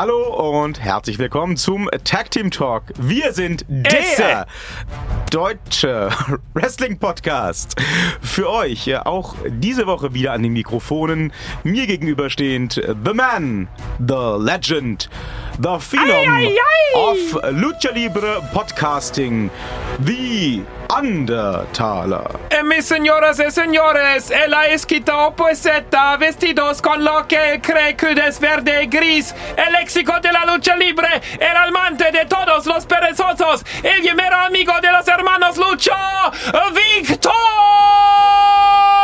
Hallo und herzlich willkommen zum Tag Team Talk. Wir sind der deutsche Wrestling Podcast. Für euch auch diese Woche wieder an den Mikrofonen. Mir gegenüberstehend äh, The Man, The Legend, The Phenom Ei, ei, ei. of Lucha Libre Podcasting, The Undertaler. Eh, mis señoras y señores, el esquita opuesta, vestidos con lo que él cree que es verde y gris, el léxico de la lucha libre, el amante de todos los perezosos, el primero amigo de los hermanos Lucho, Víctor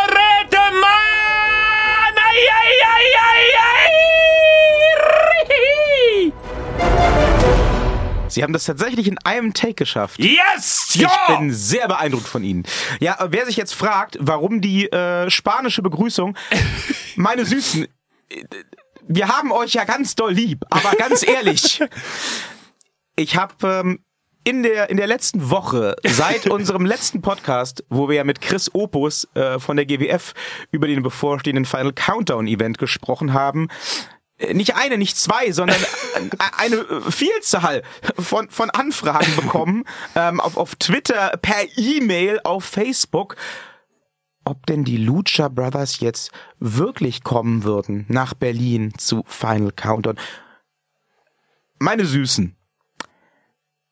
Redman. ¡Ay, ay, ay, ay, ay! Sie haben das tatsächlich in einem Take geschafft. Yes! Ich Ja! bin sehr beeindruckt von Ihnen. Ja, wer sich jetzt fragt, warum die äh, spanische Begrüßung, meine Süßen, wir haben euch ja ganz doll lieb, aber ganz ehrlich, ich habe ähm, in der in der letzten Woche seit unserem letzten Podcast, wo wir ja mit Chris Opus äh, von der GWF über den bevorstehenden Final Countdown Event gesprochen haben, nicht eine, nicht zwei, sondern äh, eine äh, Vielzahl von, von Anfragen bekommen ähm, auf, auf Twitter, per E-Mail, auf Facebook, ob denn die Lucha Brothers jetzt wirklich kommen würden nach Berlin zu Final Countdown. Meine Süßen,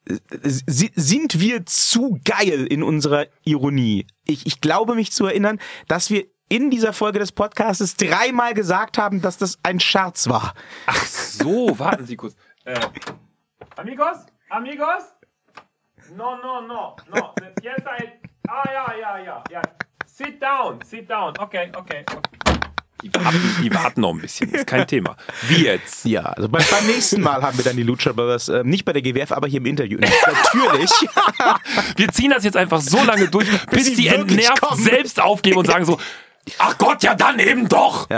äh, si- sind wir zu geil in unserer Ironie? Ich, ich glaube mich zu erinnern, dass wir in dieser Folge des Podcasts dreimal gesagt haben, dass das ein Scherz war. Ach so, warten Sie kurz. Äh, amigos? Amigos? No, no, no, no. Yes, I... Ah, ja, ja, ja, ja. Sit down, sit down. Okay, okay. Die warten, die warten noch ein bisschen, ist kein Thema. Wie jetzt? Ja, also beim, beim nächsten Mal haben wir dann die Lucha Brothers, äh, nicht bei der GWF, aber hier im Interview. Natürlich. Wir ziehen das jetzt einfach so lange durch, bis sie die entnervt kommen. selbst aufgeben und sagen so, ach Gott, ja dann eben doch.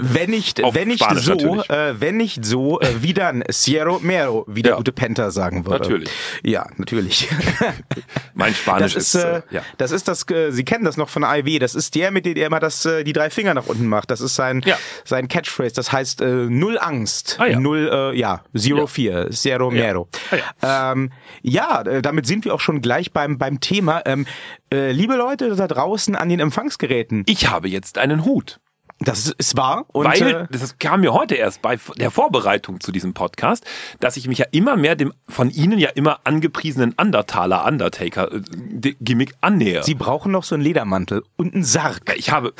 wenn nicht, Auf wenn nicht so, äh, wenn nicht so, äh, wie dann Sierra Mero, wie der Ja. gute Penta sagen würde. Natürlich. Ja, natürlich. Mein Spanisch Das ist, ist, äh, äh, ja. das ist das, äh, Sie kennen das noch von AIW, das ist der, mit dem er immer das, äh, die drei Finger nach unten macht. Das ist sein, Ja. sein Catchphrase, das heißt äh, Null Angst. Ah, ja. Null, äh, ja, Zero Ja. Fear, Zero Mero. Ah, ja, ähm, ja äh, damit sind wir auch schon gleich beim, beim Thema. Ähm, äh, liebe Leute da draußen an den Empfangsgeräten, Ich habe jetzt einen Hut. Das ist, ist wahr. Und, äh, Weil, das kam mir heute erst bei der Vorbereitung zu diesem Podcast, dass ich mich ja immer mehr dem von Ihnen ja immer angepriesenen Undertaler Undertaker äh, Gimmick annähe. Sie brauchen noch so einen Ledermantel und einen Sarg. ich habe,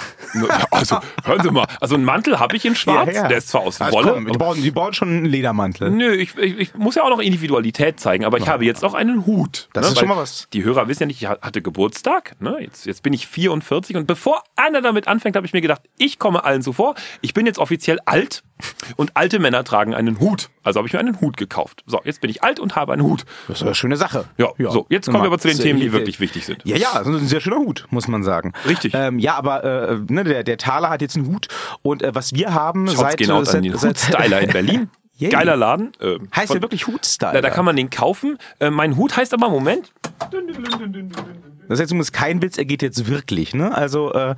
also hören Sie mal, also einen Mantel habe ich in Schwarz, Ja, ja. der ist zwar aus Also Wolle. komm, die, brauchen, die brauchen schon einen Ledermantel. Nö, ich, ich, ich muss ja auch noch Individualität zeigen, aber ich habe jetzt auch einen Hut. Das ist Weil schon mal was. Die Hörer wissen ja nicht, ich ha- hatte Geburtstag. Ne? Jetzt, jetzt bin ich 44 und bevor einer damit anfängt, habe ich mir gedacht, ich komme allen zuvor. Ich bin jetzt offiziell alt und alte Männer tragen einen Hut. Also habe ich mir einen Hut gekauft. So, jetzt bin ich alt und habe einen Hut. Das ist eine schöne Sache. Ja, so, jetzt kommen wir aber zu den Themen, äh, die wirklich wichtig sind. Ja, ja, das ist ein sehr schöner Hut, muss man sagen. Richtig. Ähm, ja, aber äh, ne, der, der Thaler hat jetzt einen Hut und äh, was wir haben Schaut seit, genau äh, an den Hutstyler in Berlin. Yay. Geiler Laden. Äh, heißt von- der wirklich Hutstyle? Da, da kann man den kaufen. Äh, mein Hut heißt aber, Moment, das ist jetzt übrigens kein Witz, er geht jetzt wirklich, ne? Also äh,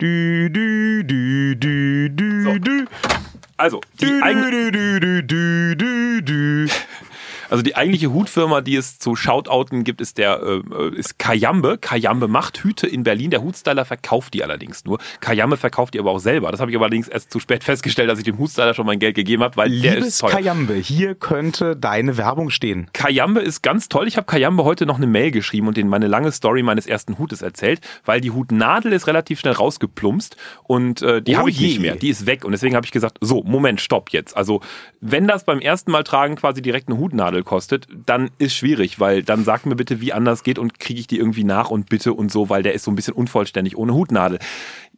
dü dü dü dü dü So. dü also die, dü eigen, dü dü dü dü dü dü also die eigentliche Hutfirma, die es zu Shoutouten gibt, ist der äh, ist Kayambe. Kayambe macht Hüte in Berlin. Der Hutstyler verkauft die allerdings nur. Kayambe verkauft die aber auch selber. Das habe ich aber allerdings erst zu spät festgestellt, dass ich dem Hutstyler schon mein Geld gegeben habe, weil der ist Liebes teuer. Kayambe, hier könnte deine Werbung stehen. Kayambe ist ganz toll. Ich habe Kayambe heute noch eine Mail geschrieben und denen meine lange Story meines ersten Hutes erzählt, weil die Hutnadel ist relativ schnell rausgeplumpst und äh, die Oh habe ich je. nicht mehr. Die ist weg und deswegen habe ich gesagt, so, Moment, stopp jetzt. Also, wenn das beim ersten Mal tragen quasi direkt eine Hutnadel kostet, dann ist schwierig, weil dann sagt mir bitte, wie anders geht und kriege ich die irgendwie nach und bitte und so, weil der ist so ein bisschen unvollständig ohne Hutnadel.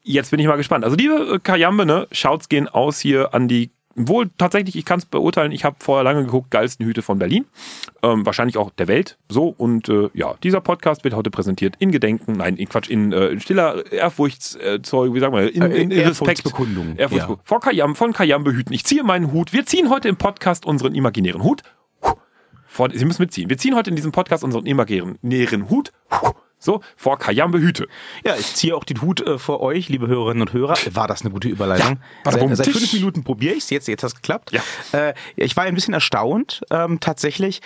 Jetzt bin ich mal gespannt. Also, liebe äh, Kayambe, ne, Shouts gehen aus hier an die Wohl tatsächlich, ich kann es beurteilen, ich habe vorher lange geguckt, geilsten Hüte von Berlin. Ähm, wahrscheinlich auch der Welt. So, und äh, ja, dieser Podcast wird heute präsentiert in Gedenken, nein, in Quatsch, in äh, stiller Ehrfurchtszeugung, wie sagen wir, in, in, in Respekt. Ehrfurchtsbekundung, Ehrfurhtsbekundung. Vor Kayam, von Kayam behüten. Ich ziehe meinen Hut. Wir ziehen heute im Podcast unseren imaginären Hut. Vor, Sie müssen mitziehen. Wir ziehen heute in diesem Podcast unseren imaginären Hut So, vor Kayambe Hüte. Ja, ich ziehe auch den Hut äh, vor euch, liebe Hörerinnen und Hörer. War das eine gute Überleitung? Ja, seit, seit fünf Minuten probiere ich es, jetzt, jetzt hat es geklappt. Ja. Äh, ich war ein bisschen erstaunt, ähm, tatsächlich,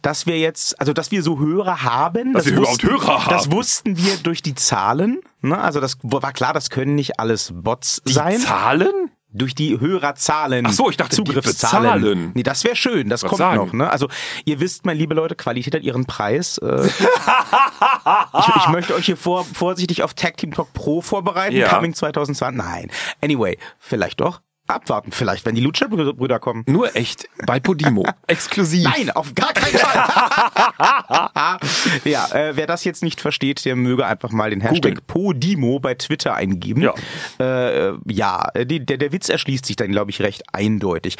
dass wir jetzt, also dass wir so Hörer haben. Dass das wir überhaupt wussten, Hörer haben. Das wussten wir durch die Zahlen. Ne? Also das war klar, das können nicht alles Bots sein. Zahlen? Durch die Hörerzahlen. Ach so, ich dachte, Zugriffszahlen. bezahlen. Nee, das wäre schön, das Was kommt sagen? noch. Ne? Also ihr wisst, meine liebe Leute, Qualität hat ihren Preis. Äh, ich, ich möchte euch hier vor, vorsichtig auf Tag Team Talk Pro vorbereiten. Ja. Coming 2020. Nein. Anyway, vielleicht doch. Abwarten, vielleicht, wenn die Lutscher-Brüder kommen. Nur echt bei Podimo. Exklusiv. Nein, auf gar keinen Fall. ja, äh, wer das jetzt nicht versteht, der möge einfach mal den Hashtag Podimo bei Twitter eingeben. Ja. Äh, ja, die, der, der Witz erschließt sich dann, glaube ich, recht eindeutig.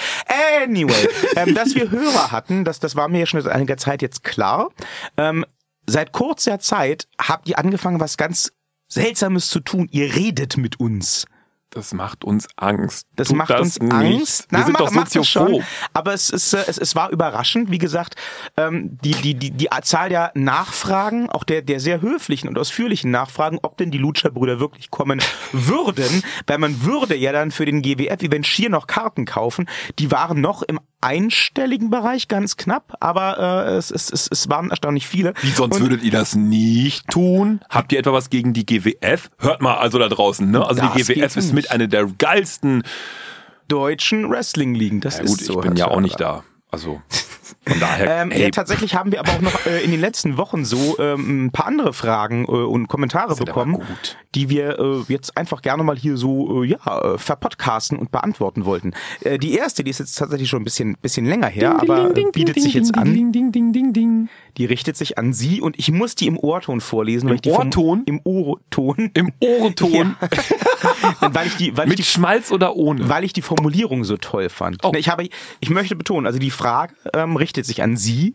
Anyway, ähm, dass wir Hörer hatten, das, das war mir ja schon seit einiger Zeit jetzt klar. Ähm, seit kurzer Zeit habt ihr angefangen, was ganz Seltsames zu tun. Ihr redet mit uns. Das macht uns Angst. Das Tut macht das uns nicht. Angst. Wir Na, sind mach- doch macht es schon. soziophob. Aber es ist, äh, es, es war überraschend. Wie gesagt, ähm, die, die, die, die Zahl der Nachfragen, auch der, der sehr höflichen und ausführlichen Nachfragen, ob denn die Lutscher-Brüder wirklich kommen würden, weil man würde ja dann für den GWF-Event Schier noch Karten kaufen. Die waren noch im einstelligen Bereich, ganz knapp, aber äh, es, es, es, es waren erstaunlich viele. Wie sonst Und- würdet ihr das nicht tun? Habt ihr etwa was gegen die GWF? Hört mal also da draußen, ne? Also die GWF ist mit einer der geilsten. deutschen Wrestling-Ligen. Das Ja ist gut, so. ich bin ja auch nicht da. Also von daher. Ähm, ey, ja, tatsächlich haben wir aber auch noch äh, in den letzten Wochen so ähm, ein paar andere Fragen äh, und Kommentare Sind bekommen, die wir äh, jetzt einfach gerne mal hier so äh, ja äh, verpodcasten und beantworten wollten. Äh, die erste, die ist jetzt tatsächlich schon ein bisschen bisschen länger her, aber äh, bietet sich jetzt an. Ding, ding, ding, ding, ding. Die richtet sich an Sie und ich muss die im Ohrton vorlesen, weil Im ich die vom- Ohrton? im Ohrton, Im Ohrenton. Ja. weil ich die weil ich Mit die Schmalz oder ohne? weil ich die Formulierung so toll fand. Oh. Ne, Ich habe, ich möchte betonen, also die Frage ähm, richtet sich an Sie.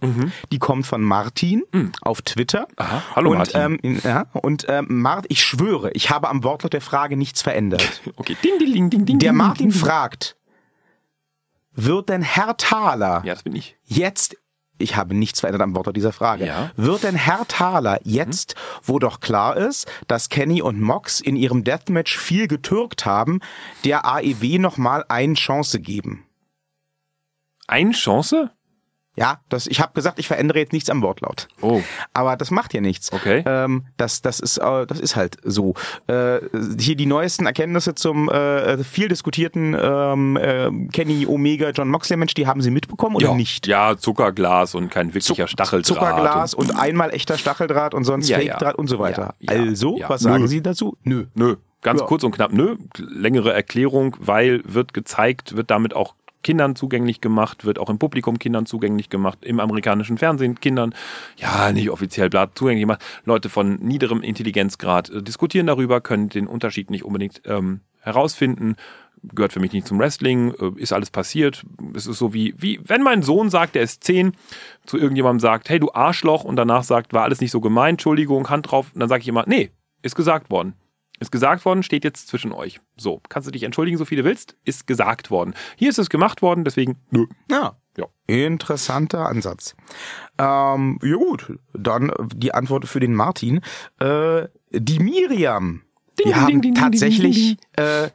Die kommt von Martin auf Twitter. Mhm. Aha. Hallo, und, Martin. Ähm, ja, und ähm, Mart, ich schwöre, ich habe am Wortlaut der Frage nichts verändert. Okay. Ding, ding, ding, ding, ding. Der Martin ding, ding. fragt, wird denn Herr Thaler Ja, das bin ich. jetzt ich habe nichts verändert am Wortlaut dieser Frage. Ja. Wird denn Herr Thaler jetzt, wo doch klar ist, dass Kenny und Mox in ihrem Deathmatch viel getürkt haben, der AEW nochmal eine Chance geben? Eine Chance? Ja, das, ich habe gesagt, ich verändere jetzt nichts am Wortlaut. Oh. Aber das macht ja nichts. Okay. Ähm, das, das, ist, äh, das ist halt so. Äh, hier die neuesten Erkenntnisse zum äh, viel diskutierten ähm, äh, Kenny Omega John Moxley Mensch, die haben Sie mitbekommen oder ja. nicht? Ja, Zuckerglas und kein wirklicher Stacheldraht. Zuckerglas und, einmal echter Stacheldraht und sonst Ja, Fake-Draht ja. und so weiter. Also, was sagen Nö. Sie dazu? Nö. Nö, ganz Ja. kurz und knapp, nö. Längere Erklärung, weil wird gezeigt, wird damit auch Kindern zugänglich gemacht, wird auch im Publikum Kindern zugänglich gemacht, im amerikanischen Fernsehen Kindern, ja, nicht offiziell zugänglich gemacht. Leute von niederem Intelligenzgrad äh, diskutieren darüber, können den Unterschied nicht unbedingt ähm, herausfinden. Gehört für mich nicht zum Wrestling, äh, ist alles passiert. Es ist so wie, wie, wenn mein Sohn sagt, der ist zehn, zu irgendjemandem sagt, hey du Arschloch, und danach sagt, war alles nicht so gemeint, Entschuldigung, Hand drauf, dann sage ich immer, nee, ist gesagt worden. Ist gesagt worden, steht jetzt zwischen euch. So, kannst du dich entschuldigen, so viel du willst, ist gesagt worden. Hier ist es gemacht worden, deswegen, nö. Ja. Ja. Interessanter Ansatz. Ähm, ja gut, dann äh, die Antwort für den Martin. Äh, die Miriam. Ding, wir ding, haben ding, tatsächlich Äh,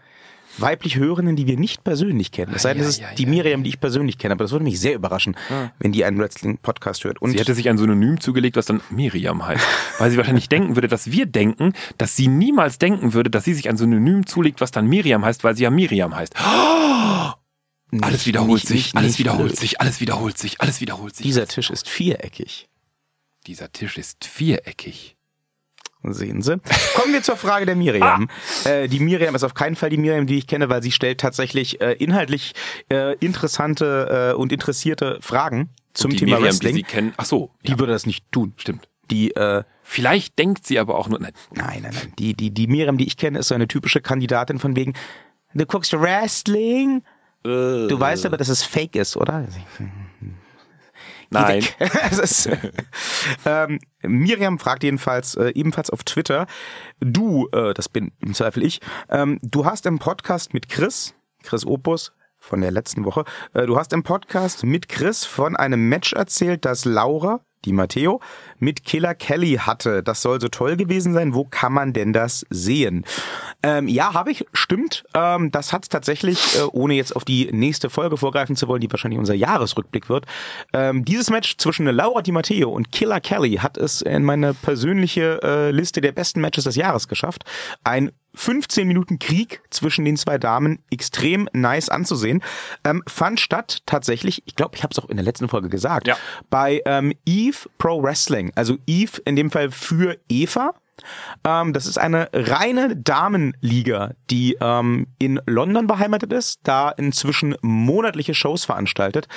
weiblich Hörerinnen, die wir nicht persönlich kennen. Es sei denn, es ist die Miriam, die ich persönlich kenne, aber das würde mich sehr überraschen, wenn die einen Wrestling-Podcast hört. Und Sie hätte sich ein Synonym zugelegt, was dann Miriam heißt. Weil sie wahrscheinlich denken würde, dass wir denken, dass sie niemals denken würde, dass sie sich ein Synonym zulegt, was dann Miriam heißt, weil sie ja Miriam heißt. Alles Nicht- wiederholt nicht- sich, nicht- alles wiederholt sich, alles wiederholt sich, alles wiederholt sich. Dieser Tisch ist viereckig. Dieser Tisch ist viereckig. Sehen Sie. Kommen wir zur Frage der Miriam. Äh, die Miriam ist auf keinen Fall die Miriam, die ich kenne, weil sie stellt tatsächlich äh, inhaltlich äh, interessante äh, und interessierte Fragen zum die Thema Miriam, Wrestling. die Sie kennen. Ach so, Die ja, würde das nicht tun. stimmt. Die, äh, Vielleicht denkt sie aber auch nur, nein, nein, nein, nein. Die, die, die Miriam, die ich kenne, ist so eine typische Kandidatin von wegen, du guckst Wrestling. Du weißt aber, dass es fake ist, oder? Nein. ist, ähm, Miriam fragt jedenfalls äh, ebenfalls auf Twitter, du, äh, das bin im Zweifel ich, ähm, du hast im Podcast mit Chris, Chris Opus von der letzten Woche, äh, du hast im Podcast mit Chris von einem Match erzählt, das Laura, Di Matteo mit Killer Kelly hatte. Das soll so toll gewesen sein. Wo kann man denn das sehen? Ähm, ja, habe ich. Stimmt. Ähm, das hat tatsächlich, äh, ohne jetzt auf die nächste Folge vorgreifen zu wollen, die wahrscheinlich unser Jahresrückblick wird. Ähm, dieses Match zwischen Laura Di Matteo und Killer Kelly hat es in meine persönliche äh, Liste der besten Matches des Jahres geschafft. Ein 15 Minuten Krieg zwischen den zwei Damen extrem nice anzusehen. Ähm, fand statt tatsächlich, ich glaube, ich habe es auch in der letzten Folge gesagt, Ja. bei ähm, Eve Pro Wrestling. Also Eve in dem Fall für Eva. Ähm, das ist eine reine Damenliga, die ähm, in London beheimatet ist, da inzwischen monatliche Shows veranstaltet.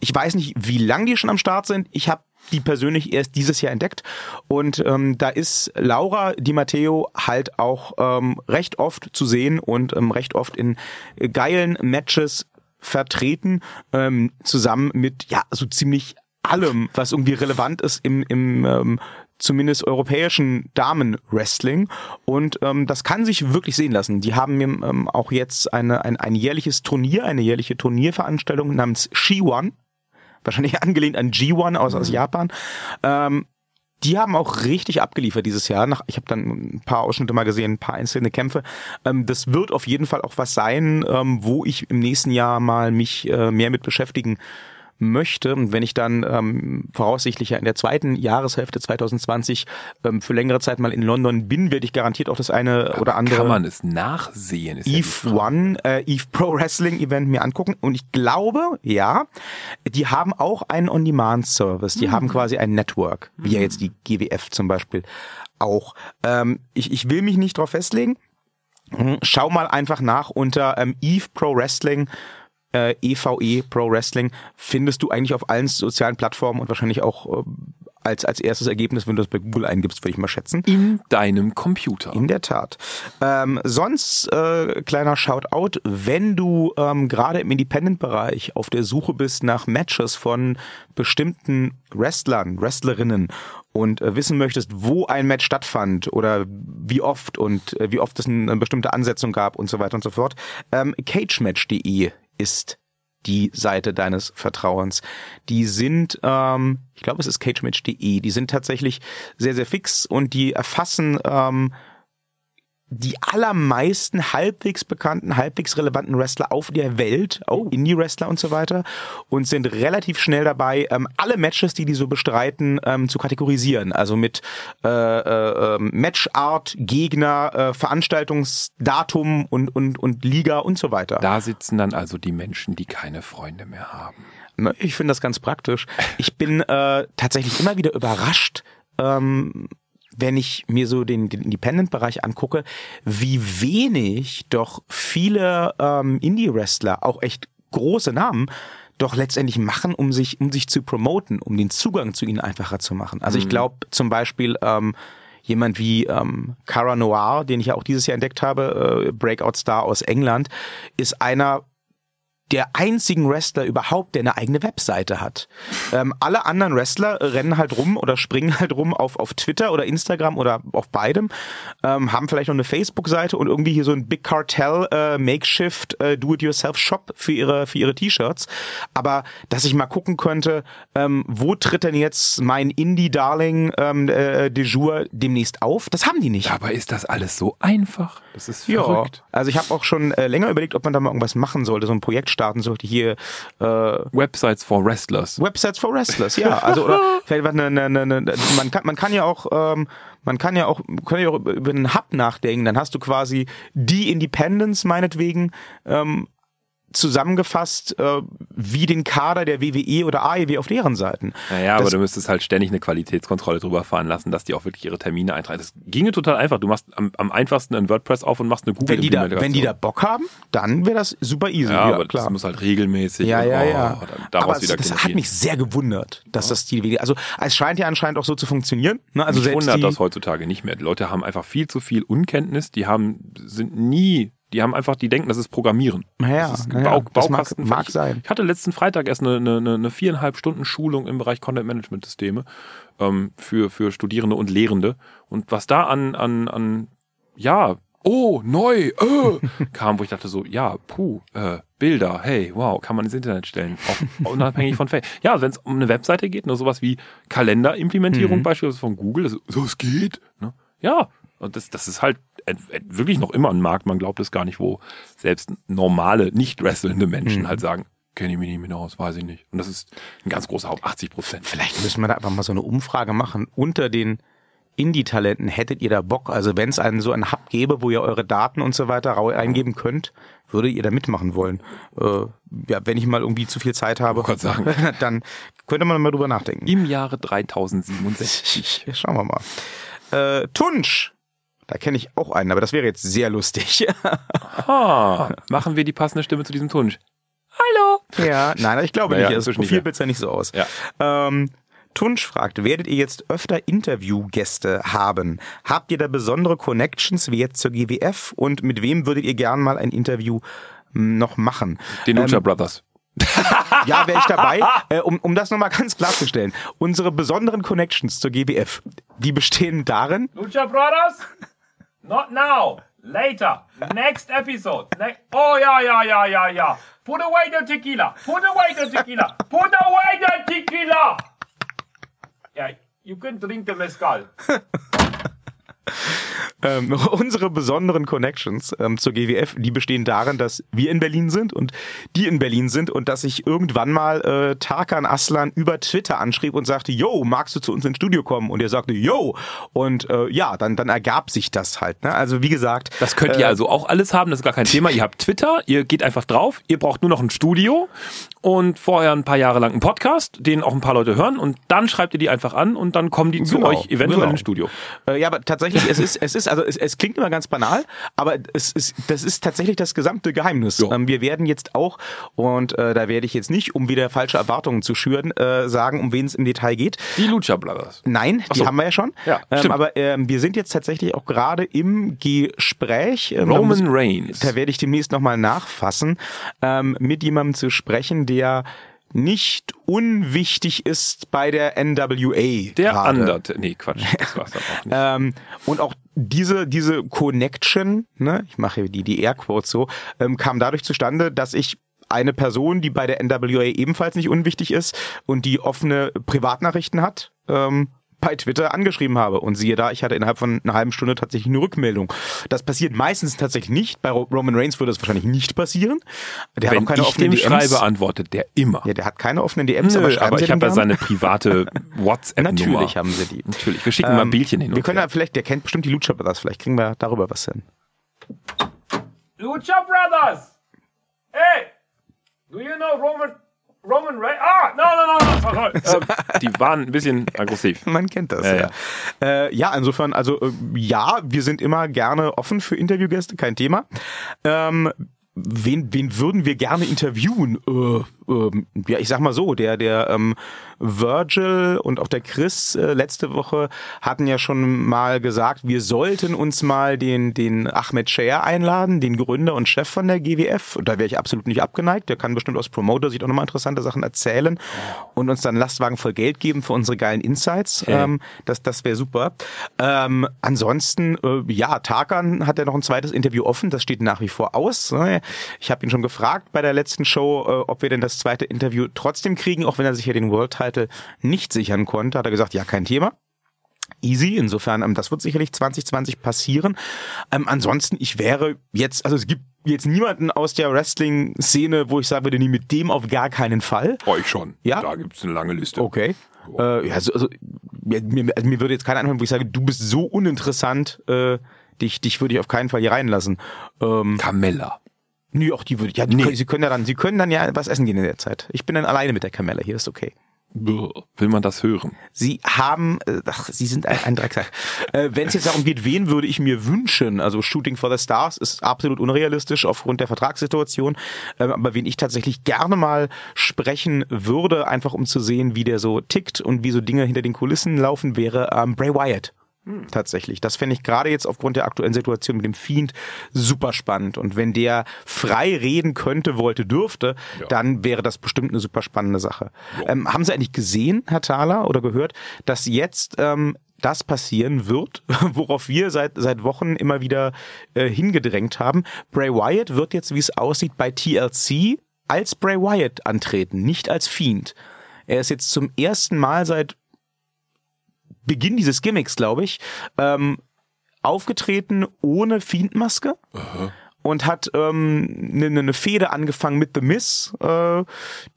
Ich weiß nicht, wie lang die schon am Start sind. Ich habe die persönlich erst dieses Jahr entdeckt. Und ähm, da ist Laura Di Matteo halt auch ähm, recht oft zu sehen und ähm, recht oft in äh, geilen Matches vertreten, ähm, zusammen mit ja so ziemlich allem, was irgendwie relevant ist im, im ähm, zumindest europäischen Damenwrestling. Und ähm, das kann sich wirklich sehen lassen. Die haben ähm, auch jetzt eine, ein, ein jährliches Turnier, eine jährliche Turnierveranstaltung namens She-One, wahrscheinlich angelehnt an G1 aus, aus Japan. Ähm, die haben auch richtig abgeliefert dieses Jahr. Nach, ich habe dann ein paar Ausschnitte mal gesehen, ein paar einzelne Kämpfe. Ähm, das wird auf jeden Fall auch was sein, ähm, wo ich im nächsten Jahr mal mich äh, mehr mit beschäftigen möchte. Und wenn ich dann ähm, voraussichtlich ja in der zweiten Jahreshälfte 2020 ähm, für längere Zeit mal in London bin, werde ich garantiert auch das eine oder andere Kann man es nachsehen? Ja Eve Frage. One, äh, Eve Pro Wrestling Event mir angucken. Und ich glaube, ja, die haben auch einen On-Demand-Service. Die haben quasi ein Network, wie ja jetzt die GWF zum Beispiel auch. Ähm, ich, ich will mich nicht drauf festlegen. Hm, Schau mal einfach nach unter ähm, Eve Pro Wrestling. Äh, EVE Pro Wrestling findest du eigentlich auf allen sozialen Plattformen und wahrscheinlich auch äh, als, als erstes Ergebnis, wenn du es bei Google eingibst, würde ich mal schätzen. In deinem Computer. In der Tat. Ähm, sonst äh, kleiner Shoutout, wenn du ähm, gerade im Independent-Bereich auf der Suche bist nach Matches von bestimmten Wrestlern, Wrestlerinnen und äh, wissen möchtest, wo ein Match stattfand oder wie oft und äh, wie oft es eine bestimmte Ansetzung gab und so weiter und so fort, ähm, cagematch.de ist die Seite deines Vertrauens. Die sind, ähm, ich glaube, es ist cagematch.de, die sind tatsächlich sehr, sehr fix und die erfassen ähm, die allermeisten halbwegs bekannten, halbwegs relevanten Wrestler auf der Welt, auch Indie-Wrestler und so weiter, und sind relativ schnell dabei, ähm, alle Matches, die die so bestreiten, ähm, zu kategorisieren. Also mit äh, äh, ähm, Matchart, Gegner, äh, Veranstaltungsdatum und, und, und Liga und so weiter. Da sitzen dann also die Menschen, die keine Freunde mehr haben. Ne, Ich finde das ganz praktisch. Ich bin äh, tatsächlich immer wieder überrascht, ähm, wenn ich mir so den, den Independent-Bereich angucke, wie wenig doch viele ähm, Indie-Wrestler, auch echt große Namen, doch letztendlich machen, um sich, um sich zu promoten, um den Zugang zu ihnen einfacher zu machen. Also ich glaube zum Beispiel ähm, jemand wie ähm, Cara Noir, den ich ja auch dieses Jahr entdeckt habe, äh, Breakout Star aus England, ist einer der einzigen Wrestler überhaupt, der eine eigene Webseite hat. Ähm, alle anderen Wrestler rennen halt rum oder springen halt rum auf, auf Twitter oder Instagram oder auf beidem, ähm, haben vielleicht noch eine Facebook-Seite und irgendwie hier so ein Big Cartel äh, Makeshift äh, Do-it-yourself-Shop für ihre für ihre T-Shirts. Aber dass ich mal gucken könnte, ähm, wo tritt denn jetzt mein Indie-Darling ähm, äh, de jour demnächst auf? Das haben die nicht. Dabei ist das alles so einfach. Das ist Ja, verrückt. also ich habe auch schon äh, länger überlegt, ob man da mal irgendwas machen sollte, so ein Projekt starten sollte. Hier äh, Websites for Wrestlers. Websites for Wrestlers, ja. Also oder vielleicht eine, eine, eine, eine man kann man kann ja auch ähm, man kann ja auch kann ja auch über einen Hub nachdenken. Dann hast du quasi die Independence meinetwegen ähm, zusammengefasst äh, wie den Kader der WWE oder AEW auf deren Seiten. Naja, aber Das- du müsstest halt ständig eine Qualitätskontrolle drüber fahren lassen, dass die auch wirklich ihre Termine eintragen. Das ginge total einfach. Du machst am, am einfachsten ein WordPress auf und machst eine google Wenn die da wenn die da Bock haben, dann wäre das super easy. Ja, aber das muss halt regelmäßig. Ja, ja, oh, ja. Daraus Aber wieder das hat mich sehr gewundert, dass das die WG, also es scheint ja anscheinend auch so zu funktionieren. Ne? Also Mich selbst wundert das heutzutage nicht mehr. Die Leute haben einfach viel zu viel Unkenntnis. Die haben, sind nie, die haben einfach, die denken, das ist Programmieren. Naja, das ist naja, Bau, das mag- Baukasten. mag sein. Ich hatte letzten Freitag erst eine, eine, eine viereinhalb Stunden Schulung im Bereich Content Management Systeme ähm, für, für Studierende und Lehrende. Und was da an, an, an, ja, oh, neu, äh, kam, wo ich dachte so, ja, puh, äh, Bilder, hey, wow, kann man ins Internet stellen, auch unabhängig von Facebook. Ja, wenn es um eine Webseite geht, nur sowas wie Kalenderimplementierung Mhm. beispielsweise von Google, das, so es geht, ne? ja, und das, das ist halt wirklich noch immer ein Markt, man glaubt es gar nicht, wo selbst normale, nicht wrestelnde Menschen Mhm. halt sagen, kenne ich mich nicht mit aus, weiß ich nicht. Und das ist ein ganz großer Haupt, 80 Prozent. Vielleicht müssen wir da einfach mal so eine Umfrage machen. Unter den Indie-Talenten hättet ihr da Bock? Also wenn es einen so einen Hub gäbe, wo ihr eure Daten und so weiter rau- eingeben könnt, würdet ihr da mitmachen wollen? Äh, ja, wenn ich mal irgendwie zu viel Zeit habe, dann könnte man mal drüber nachdenken. Im Jahre 3067. Ja, Schauen wir mal. Äh, Tunsch. Da kenne ich auch einen, aber das wäre jetzt sehr lustig. Ah, machen wir die passende Stimme zu diesem Tunsch. Hallo. ja, nein, ich glaube Naja, nicht. Das inzwischen nicht Profilbild sah nicht so aus. Ja. Ähm, Tunsch fragt, werdet ihr jetzt öfter Interviewgäste haben? Habt ihr da besondere Connections wie jetzt zur GWF? Und mit wem würdet ihr gern mal ein Interview m, noch machen? Den Lucha Ähm, Brothers. Ja, wäre ich dabei. äh, um, um das nochmal ganz klarzustellen. Unsere besonderen Connections zur GWF, die bestehen darin, Lucha Brothers? Not now. Later. Next episode. Ne oh, yeah, yeah, yeah, yeah, yeah. Put away the tequila. Put away the tequila. Put away the tequila. Yeah, you can drink the mezcal. ähm, unsere besonderen Connections ähm, zur GWF, die bestehen darin, dass wir in Berlin sind und die in Berlin sind und dass ich irgendwann mal äh, Tarkan Aslan über Twitter anschrieb und sagte, yo, magst du zu uns ins Studio kommen? Und er sagte, yo. Und äh, ja, dann, dann ergab sich das halt. Ne? Also wie gesagt, Das könnt ihr also auch alles haben, das ist gar kein Thema. Ihr habt Twitter, ihr geht einfach drauf, ihr braucht nur noch ein Studio und vorher ein paar Jahre lang einen Podcast, den auch ein paar Leute hören und dann schreibt ihr die einfach an und dann kommen die zu Genau, euch eventuell genau. ins Studio. Äh, ja, aber tatsächlich, es ist, es ist, also es, es klingt immer ganz banal, aber es ist, das ist tatsächlich das gesamte Geheimnis. Ja. Ähm, wir werden jetzt auch, und äh, da werde ich jetzt nicht, um wieder falsche Erwartungen zu schüren, äh, sagen, um wen es im Detail geht. Die Lucha Brothers. Nein, die so. haben wir ja schon. Ja, ähm, stimmt. aber ähm, wir sind jetzt tatsächlich auch gerade im Gespräch. Ähm, da muss- Roman Reigns. Da werde ich demnächst nochmal nachfassen, ähm, mit jemandem zu sprechen, der nicht unwichtig ist bei der NWA. Der gerade. Undertaker. Nee, Quatsch, das war's dann auch nicht. Ähm, und auch diese, diese Connection, ne, ich mache hier die, die Airquotes so, ähm, kam dadurch zustande, dass ich eine Person, die bei der NWA ebenfalls nicht unwichtig ist und die offene Privatnachrichten hat, ähm, bei Twitter angeschrieben habe. Und siehe da, ich hatte innerhalb von einer halben Stunde tatsächlich eine Rückmeldung. Das passiert meistens tatsächlich nicht. Bei Ro- Roman Reigns würde das wahrscheinlich nicht passieren. Der hat Wenn auch keine ich offenen dem DMs. schreibe, antwortet der immer. ja, der hat keine offenen DMs, Nö, aber aber ich habe ja gern? seine private WhatsApp-Nummer. Natürlich haben sie die. Natürlich. Wir schicken mal Ähm, Bildchen hin. Wir können ja vielleicht, der kennt bestimmt die Lucha Brothers, vielleicht kriegen wir darüber was hin. Lucha Brothers. Hey, do you know Roman Roman Reigns? Ah, no, no, no, no. Sorry. Ähm, die waren ein bisschen aggressiv. Man kennt das, Ja, ja. Ja, äh, ja insofern, also äh, ja, wir sind immer gerne offen für Interviewgäste, kein Thema. Ähm, wen, wen würden wir gerne interviewen? Äh, ähm, ja, ich sag mal so, der, der ähm, Virgil und auch der Chris äh, letzte Woche hatten ja schon mal gesagt, wir sollten uns mal den, den Ahmed Scher einladen, den Gründer und Chef von der GWF. Da wäre ich absolut nicht abgeneigt. Der kann bestimmt aus Promoter sich auch nochmal interessante Sachen erzählen und uns dann Lastwagen voll Geld geben für unsere geilen Insights. Okay. Ähm, das das wäre super. Ähm, ansonsten, äh, ja, Tarkan hat ja noch ein zweites Interview offen. Das steht nach wie vor aus. ne? Ich habe ihn schon gefragt bei der letzten Show, äh, ob wir denn das zweite Interview trotzdem kriegen, auch wenn er sich ja den World Title nicht sichern konnte. Hat er gesagt, ja, kein Thema. Easy, insofern, ähm, das wird sicherlich 2020 passieren. Ähm, ansonsten, ich wäre jetzt, also es gibt jetzt niemanden aus der Wrestling-Szene, wo ich sagen würde, nee, mit dem auf gar keinen Fall. Euch schon. Ja? Da gibt's eine lange Liste. Okay. Äh, ja, also, also, mir, also mir würde jetzt keiner anhören, wo ich sage, du bist so uninteressant, äh, dich, dich würde ich auf keinen Fall hier reinlassen. Ähm, Camella. Nee, auch die würde ich, ja, die, Nee. können, sie können ja dann, sie können dann ja was essen gehen in der Zeit. Ich bin dann alleine mit der Kamelle, hier ist okay. Will man das hören? Sie haben, äh, ach, Sie sind ein, ein Drecksack. Äh, Wenn es jetzt darum geht, wen würde ich mir wünschen? Also Shooting for the Stars ist absolut unrealistisch aufgrund der Vertragssituation. Ähm, aber wen ich tatsächlich gerne mal sprechen würde, einfach um zu sehen, wie der so tickt und wie so Dinge hinter den Kulissen laufen, wäre ähm, Bray Wyatt. Tatsächlich. Das fände ich gerade jetzt aufgrund der aktuellen Situation mit dem Fiend super spannend. Und wenn der frei reden könnte, wollte, dürfte, dann wäre das bestimmt eine super spannende Sache. Ähm, haben Sie eigentlich gesehen, Herr Thaler, oder gehört, dass jetzt ähm, das passieren wird, worauf wir seit, seit Wochen immer wieder äh, hingedrängt haben. Bray Wyatt wird jetzt, wie es aussieht, bei TLC als Bray Wyatt antreten, nicht als Fiend. Er ist jetzt zum ersten Mal seit Beginn dieses Gimmicks, glaube ich, ähm, aufgetreten ohne Fiendmaske. Und hat ähm, eine ne Fehde angefangen mit The Miz. Äh,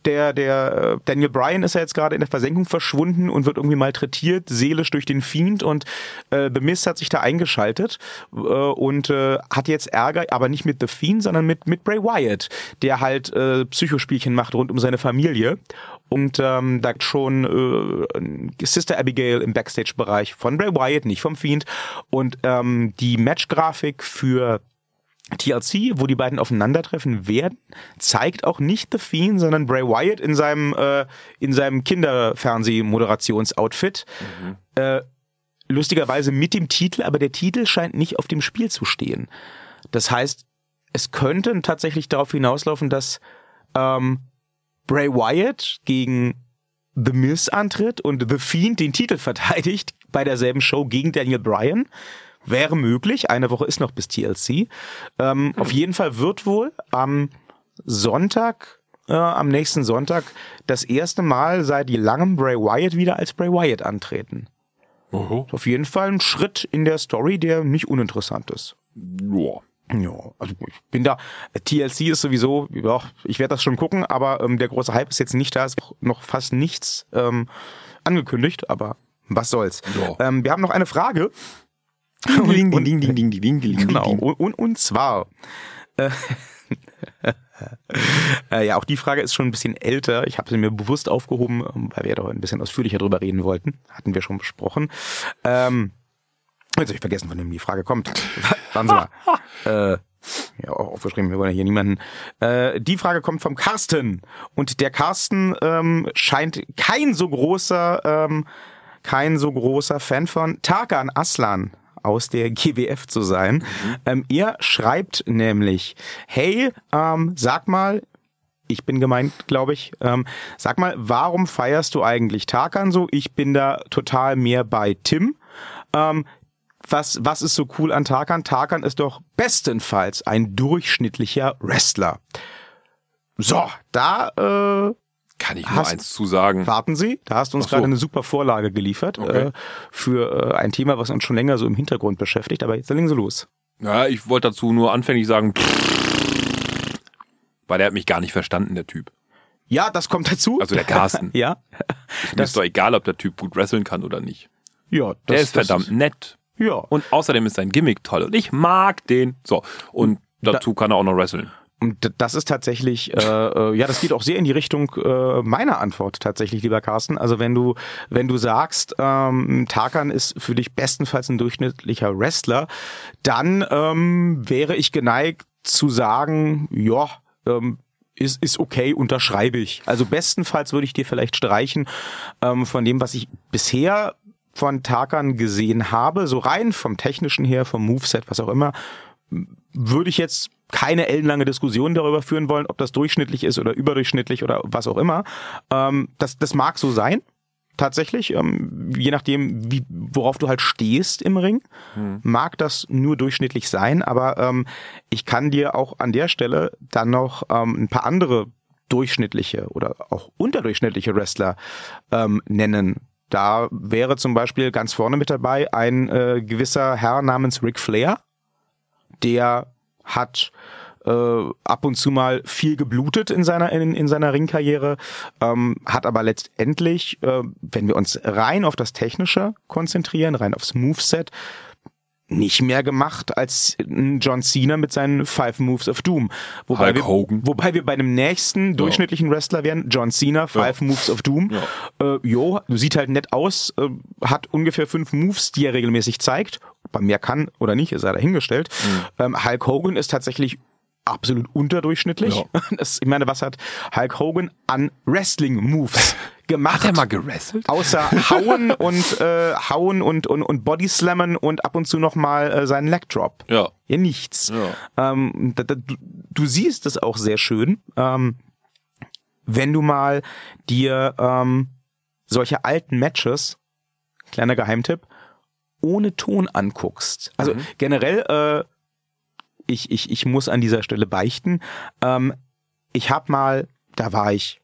der der äh, Daniel Bryan ist ja jetzt gerade in der Versenkung verschwunden und wird irgendwie malträtiert, seelisch durch den Fiend. Und äh, The Miz hat sich da eingeschaltet äh, und äh, hat jetzt Ärger, aber nicht mit The Fiend, sondern mit, mit Bray Wyatt, der halt äh, Psychospielchen macht rund um seine Familie. Und ähm, da schon äh, Sister Abigail im Backstage-Bereich von Bray Wyatt, nicht vom Fiend. Und ähm, die Matchgrafik für TLC, wo die beiden aufeinandertreffen werden, zeigt auch nicht The Fiend, sondern Bray Wyatt in seinem äh, in seinem Kinderfernsehmoderationsoutfit. Mhm. Äh, lustigerweise mit dem Titel, aber der Titel scheint nicht auf dem Spiel zu stehen. Das heißt, es könnte tatsächlich darauf hinauslaufen, dass ähm, Bray Wyatt gegen The Miz antritt und The Fiend den Titel verteidigt bei derselben Show gegen Daniel Bryan. Wäre möglich. Eine Woche ist noch bis TLC. Ähm, Auf jeden Fall wird wohl am Sonntag, äh, am nächsten Sonntag, das erste Mal seit langem Bray Wyatt wieder als Bray Wyatt antreten. Oho. Auf jeden Fall ein Schritt in der Story, der nicht uninteressant ist. Ja. Ja, also ich bin da. TLC ist sowieso, ja, ich werde das schon gucken, aber ähm, der große Hype ist jetzt nicht da, ist noch fast nichts ähm, angekündigt, aber was soll's. Ja. Ähm, wir haben noch eine Frage. Ding, Und- ding, ding, ding, ding, ding, ding, ding, Genau, und, und, zwar. Äh, äh, ja, auch die Frage ist schon ein bisschen älter. Ich habe sie mir bewusst aufgehoben, weil wir doch ein bisschen ausführlicher drüber reden wollten. Hatten wir schon besprochen. Ähm, jetzt hab ich vergessen, von wem die Frage kommt. Warten Sie mal. äh, ja, auch aufgeschrieben, wir wollen ja hier niemanden. Äh, die Frage kommt vom Carsten. Und der Carsten ähm, scheint kein so großer, ähm, kein so großer Fan von Tarkan Aslan aus der GWF zu sein. Ähm, er schreibt nämlich, hey, ähm, sag mal, ich bin gemeint, glaube ich. Ähm, sag mal, warum feierst du eigentlich Tarkan so? Ich bin da total mehr bei Tim. Ähm, was, was ist so cool an Tarkan? Tarkan ist doch bestenfalls ein durchschnittlicher Wrestler. So, da äh, Kann ich nur Hast- eins zu sagen. warten Sie. Da hast du uns so. gerade eine super Vorlage geliefert Okay. äh, für äh, ein Thema, was uns schon länger so im Hintergrund beschäftigt. Aber jetzt legen Sie los. Ja, ich wollte dazu nur anfänglich sagen, weil der hat mich gar nicht verstanden, der Typ. Ja, das kommt dazu. Also der Carsten. ja. Ist mir ist doch egal, ob der Typ gut wresteln kann oder nicht. Ja, das, Der ist verdammt nett. Ja. Und außerdem ist sein Gimmick toll. Und ich mag den. So. Und dazu kann er auch noch wresteln. Und das ist tatsächlich, äh, äh, ja, das geht auch sehr in die Richtung äh, meiner Antwort tatsächlich, lieber Carsten. Also wenn du, wenn du sagst, ähm, Tarkan ist für dich bestenfalls ein durchschnittlicher Wrestler, dann ähm, wäre ich geneigt zu sagen, ja, ähm, ist, ist okay, unterschreibe ich. Also bestenfalls würde ich dir vielleicht streichen ähm, von dem, was ich bisher von Tarkan gesehen habe, so rein vom technischen her, vom Moveset, was auch immer, würde ich jetzt keine ellenlange Diskussion darüber führen wollen, ob das durchschnittlich ist oder überdurchschnittlich oder was auch immer. Ähm, das, das mag so sein, tatsächlich, ähm, je nachdem, wie, worauf du halt stehst im Ring, mag das nur durchschnittlich sein, aber ähm, ich kann dir auch an der Stelle dann noch ähm, ein paar andere durchschnittliche oder auch unterdurchschnittliche Wrestler ähm, nennen. Da wäre zum Beispiel ganz vorne mit dabei ein äh, gewisser Herr namens Ric Flair, der hat äh, ab und zu mal viel geblutet in seiner in, in seiner Ringkarriere, ähm, hat aber letztendlich, äh, wenn wir uns rein auf das Technische konzentrieren, rein aufs Moveset, nicht mehr gemacht als John Cena mit seinen Five Moves of Doom. Wobei Hulk wir. Wobei wir bei einem nächsten durchschnittlichen Wrestler wären, John Cena, Five Moves of Doom. Äh, jo, sieht halt nett aus, äh, hat ungefähr fünf Moves, die er regelmäßig zeigt. Ob er mehr kann oder nicht, ist er dahingestellt. Ähm, Hulk Hogan ist tatsächlich absolut unterdurchschnittlich. Das, ich meine, was hat Hulk Hogan an Wrestling-Moves gemacht? Hat er mal gewrestelt? Außer hauen und äh, hauen und und und Bodyslammen und ab und zu noch mal äh, seinen Leg Drop. Ja. Ja, nichts. Ja. Ähm, da, da, du, du siehst es auch sehr schön, ähm, wenn du mal dir ähm, solche alten Matches, kleiner Geheimtipp, ohne Ton anguckst. Also generell, äh, ich, ich, ich muss an dieser Stelle beichten. Ähm, ich habe mal, da war ich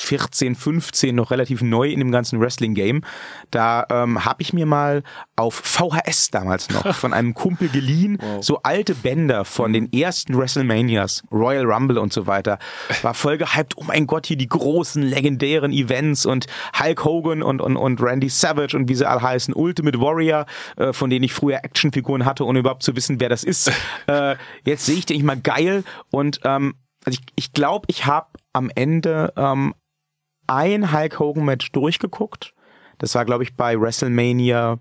14, 15 noch relativ neu in dem ganzen Wrestling-Game. Da ähm, habe ich mir mal auf VHS damals noch von einem Kumpel geliehen, so alte Bänder von den ersten WrestleManias, Royal Rumble und so weiter. War voll gehypt, oh mein Gott, hier die großen, legendären Events und Hulk Hogan und, und, und Randy Savage und wie sie alle heißen, Ultimate Warrior, äh, von denen ich früher Actionfiguren hatte, ohne überhaupt zu wissen, wer das ist. äh, jetzt sehe ich den ich mal geil und ähm, also ich, ich glaube, ich habe am Ende ähm, ein Hulk Hogan Match durchgeguckt. Das war, glaube ich, bei WrestleMania